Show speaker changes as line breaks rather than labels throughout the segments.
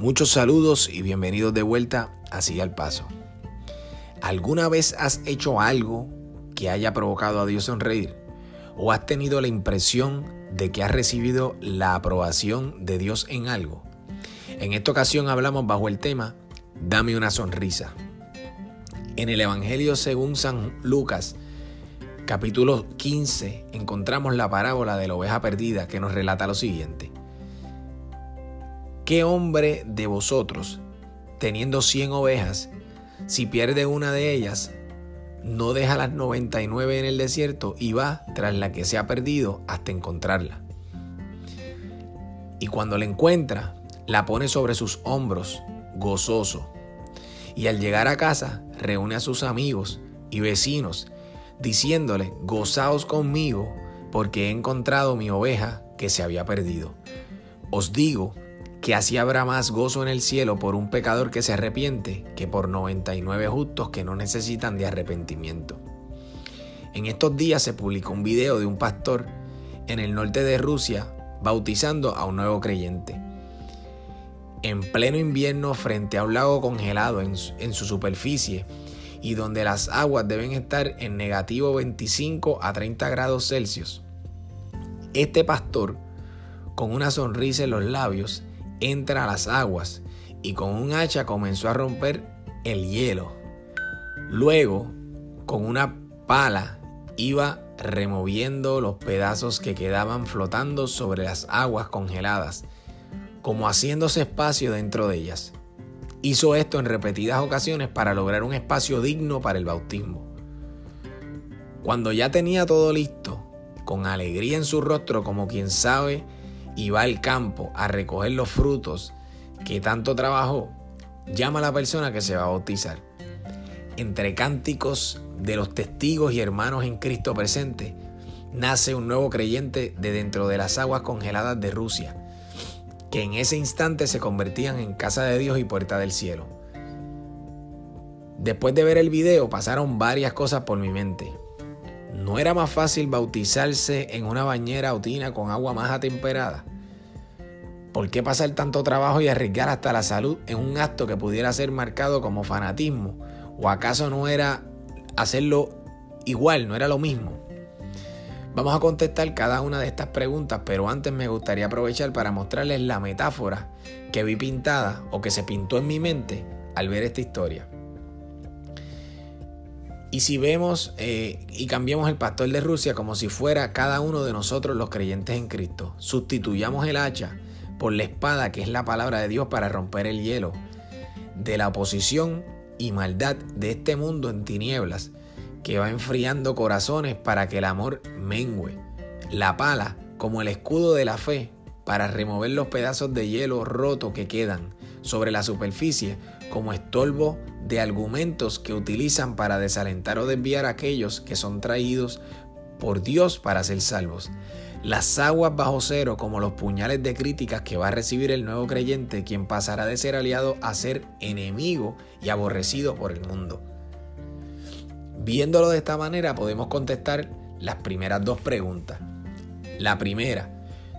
Muchos saludos y bienvenidos de vuelta a Sigue al Paso. ¿Alguna vez has hecho algo que haya provocado a Dios sonreír? ¿O has tenido la impresión de que has recibido la aprobación de Dios en algo? En esta ocasión hablamos bajo el tema Dame una sonrisa. En el Evangelio según San Lucas, capítulo 15, encontramos la parábola de la oveja perdida que nos relata lo siguiente. ¿Qué hombre de vosotros, teniendo cien ovejas, si pierde una de ellas, no deja las 99 en el desierto y va tras la que se ha perdido hasta encontrarla? Y cuando la encuentra, la pone sobre sus hombros, gozoso. Y al llegar a casa, reúne a sus amigos y vecinos, diciéndole, gozaos conmigo, porque he encontrado mi oveja que se había perdido. Os digo que así habrá más gozo en el cielo por un pecador que se arrepiente que por 99 justos que no necesitan de arrepentimiento. En estos días se publicó un video de un pastor en el norte de Rusia bautizando a un nuevo creyente. En pleno invierno frente a un lago congelado en su, superficie y donde las aguas deben estar en negativo 25 a 30 grados Celsius. Este pastor, con una sonrisa en los labios, entra a las aguas y con un hacha comenzó a romper el hielo. Luego, con una pala, iba removiendo los pedazos que quedaban flotando sobre las aguas congeladas, como haciéndose espacio dentro de ellas. Hizo esto en repetidas ocasiones para lograr un espacio digno para el bautismo. Cuando ya tenía todo listo, con alegría en su rostro como quien sabe y va al campo a recoger los frutos que tanto trabajó, llama a la persona que se va a bautizar. Entre cánticos de los testigos y hermanos en Cristo presente, nace un nuevo creyente de dentro de las aguas congeladas de Rusia, que en ese instante se convertían en casa de Dios y puerta del cielo. Después de ver el video pasaron varias cosas por mi mente. ¿No era más fácil bautizarse en una bañera o tina con agua más atemperada? ¿Por qué pasar tanto trabajo y arriesgar hasta la salud en un acto que pudiera ser marcado como fanatismo? ¿O acaso no era hacerlo igual, no era lo mismo? Vamos a contestar cada una de estas preguntas, pero antes me gustaría aprovechar para mostrarles la metáfora que vi pintada o que se pintó en mi mente al ver esta historia. Y si vemos eh, y cambiamos el pastor de Rusia como si fuera cada uno de nosotros los creyentes en Cristo, sustituyamos el hacha por la espada que es la palabra de Dios para romper el hielo de la oposición y maldad de este mundo en tinieblas que va enfriando corazones para que el amor mengüe. La pala como el escudo de la fe para remover los pedazos de hielo roto que quedan sobre la superficie como estorbo de argumentos que utilizan para desalentar o desviar a aquellos que son traídos por Dios para ser salvos. Las aguas bajo cero como los puñales de críticas que va a recibir el nuevo creyente, quien pasará de ser aliado a ser enemigo y aborrecido por el mundo. Viéndolo de esta manera podemos contestar las primeras dos preguntas. La primera,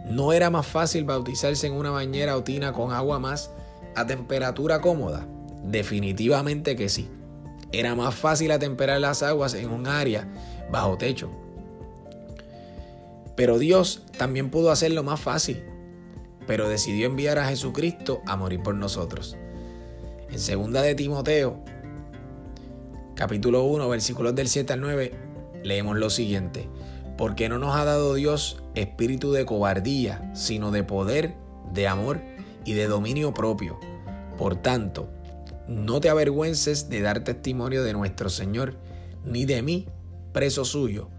¿no era más fácil bautizarse en una bañera o tina con agua más a temperatura cómoda? Definitivamente que sí. Era más fácil atemperar las aguas en un área bajo techo. Pero Dios también pudo hacerlo más fácil, pero decidió enviar a Jesucristo a morir por nosotros. En segunda de Timoteo, capítulo 1, versículos del 7 al 9, leemos lo siguiente: Porque no nos ha dado Dios espíritu de cobardía, sino de poder, de amor y de dominio propio. Por tanto, no te avergüences de dar testimonio de nuestro Señor, ni de mí, preso suyo,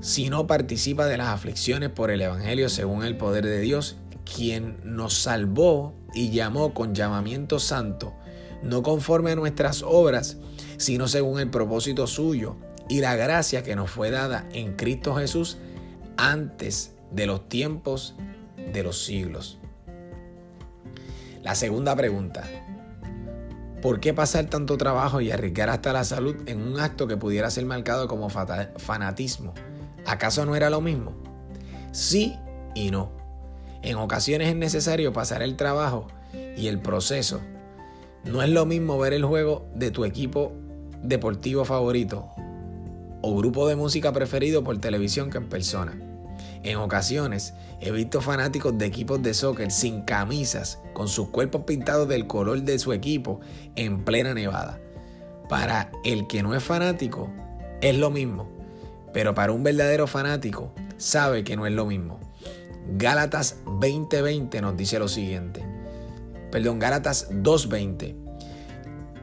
sino participa de las aflicciones por el Evangelio según el poder de Dios, quien nos salvó y llamó con llamamiento santo, no conforme a nuestras obras, sino según el propósito suyo y la gracia que nos fue dada en Cristo Jesús antes de los tiempos de los siglos. La segunda pregunta, ¿Por qué pasar tanto trabajo y arriesgar hasta la salud en un acto que pudiera ser marcado como fanatismo? ¿Acaso no era lo mismo? Sí y no. En ocasiones es necesario pasar el trabajo y el proceso. No es lo mismo ver el juego de tu equipo deportivo favorito o grupo de música preferido por televisión que en persona. En ocasiones he visto fanáticos de equipos de soccer sin camisas, con sus cuerpos pintados del color de su equipo en plena nevada. Para el que no es fanático, es lo mismo, pero para un verdadero fanático, sabe que no es lo mismo. Gálatas 20:20 nos dice lo siguiente. Perdón, Gálatas 2:20.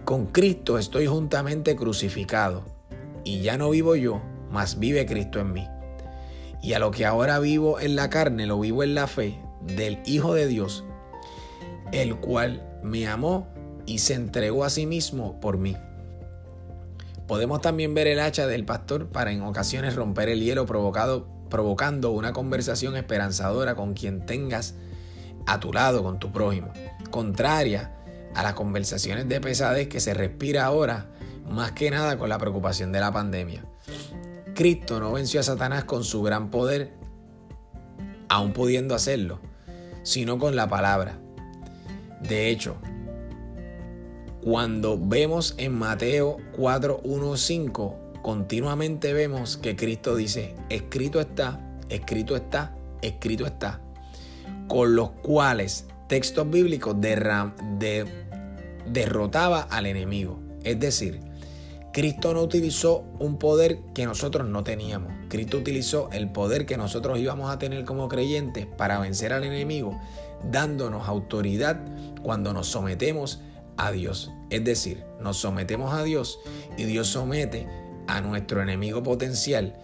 Con Cristo estoy juntamente crucificado, y ya no vivo yo, mas vive Cristo en mí. Y a lo que ahora vivo en la carne, lo vivo en la fe del Hijo de Dios, el cual me amó y se entregó a sí mismo por mí. Podemos también ver el hacha del pastor para en ocasiones romper el hielo provocado, provocando una conversación esperanzadora con quien tengas a tu lado, con tu prójimo, contraria a las conversaciones de pesadez que se respira ahora, más que nada con la preocupación de la pandemia. Cristo no venció a Satanás con su gran poder, aún pudiendo hacerlo, sino con la palabra. De hecho, cuando vemos en Mateo 4, 1, 5, continuamente vemos que Cristo dice, escrito está, escrito está, escrito está, con los cuales textos bíblicos derrotaba al enemigo. Es decir, Cristo no utilizó un poder que nosotros no teníamos. Cristo utilizó el poder que nosotros íbamos a tener como creyentes para vencer al enemigo, dándonos autoridad cuando nos sometemos a Dios. Es decir, nos sometemos a Dios y Dios somete a nuestro enemigo potencial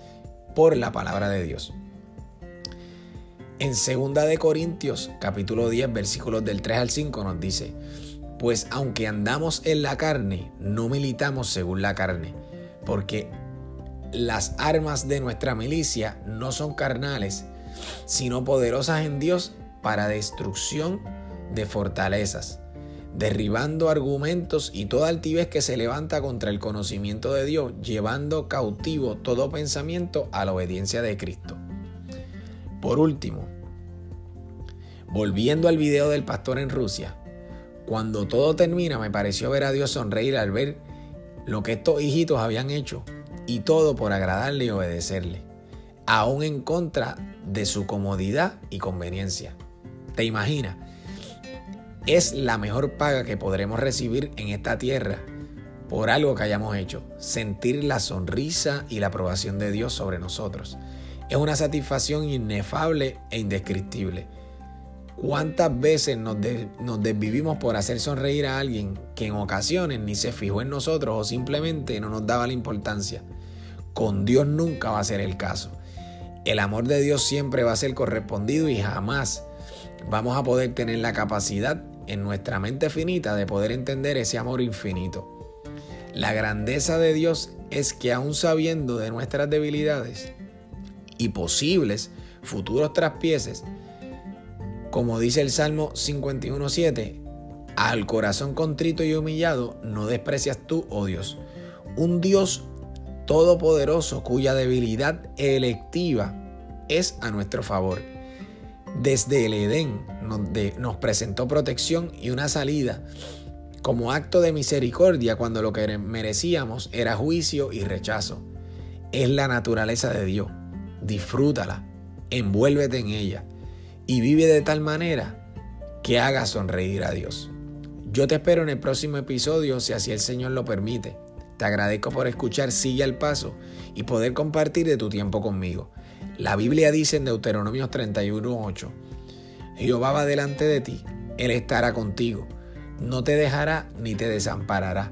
por la palabra de Dios. En 2 de Corintios, capítulo 10, versículos del 3 al 5 nos dice: pues aunque andamos en la carne, no militamos según la carne, porque las armas de nuestra milicia no son carnales, sino poderosas en Dios para destrucción de fortalezas, derribando argumentos y toda altivez que se levanta contra el conocimiento de Dios, llevando cautivo todo pensamiento a la obediencia de Cristo. Por último, volviendo al video del pastor en Rusia, cuando todo termina, me pareció ver a Dios sonreír al ver lo que estos hijitos habían hecho y todo por agradarle y obedecerle, aún en contra de su comodidad y conveniencia. ¿Te imaginas? Es la mejor paga que podremos recibir en esta tierra por algo que hayamos hecho, sentir la sonrisa y la aprobación de Dios sobre nosotros. Es una satisfacción inefable e indescriptible ¿Cuántas veces nos, desvivimos por hacer sonreír a alguien que en ocasiones ni se fijó en nosotros o simplemente no nos daba la importancia? Con Dios nunca va a ser el caso. El amor de Dios siempre va a ser correspondido y jamás vamos a poder tener la capacidad en nuestra mente finita de poder entender ese amor infinito. La grandeza de Dios es que aún sabiendo de nuestras debilidades y posibles futuros traspieses, como dice el Salmo 51.7, al corazón contrito y humillado no desprecias tú, oh Dios. Un Dios todopoderoso cuya debilidad electiva es a nuestro favor. Desde el Edén nos, presentó protección y una salida como acto de misericordia cuando lo que merecíamos era juicio y rechazo. Es la naturaleza de Dios. Disfrútala, envuélvete en ella y vive de tal manera que haga sonreír a Dios. Yo te espero en el próximo episodio si así el Señor lo permite. Te agradezco por escuchar Sigue al Paso y poder compartir de tu tiempo conmigo. La Biblia dice en Deuteronomios 31:8, Jehová va delante de ti, Él estará contigo, no te dejará ni te desamparará.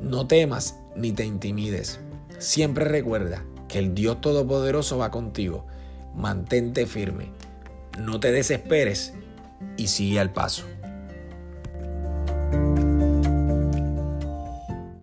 No temas ni te intimides. Siempre recuerda que el Dios Todopoderoso va contigo. Mantente firme no te desesperes y sigue al paso.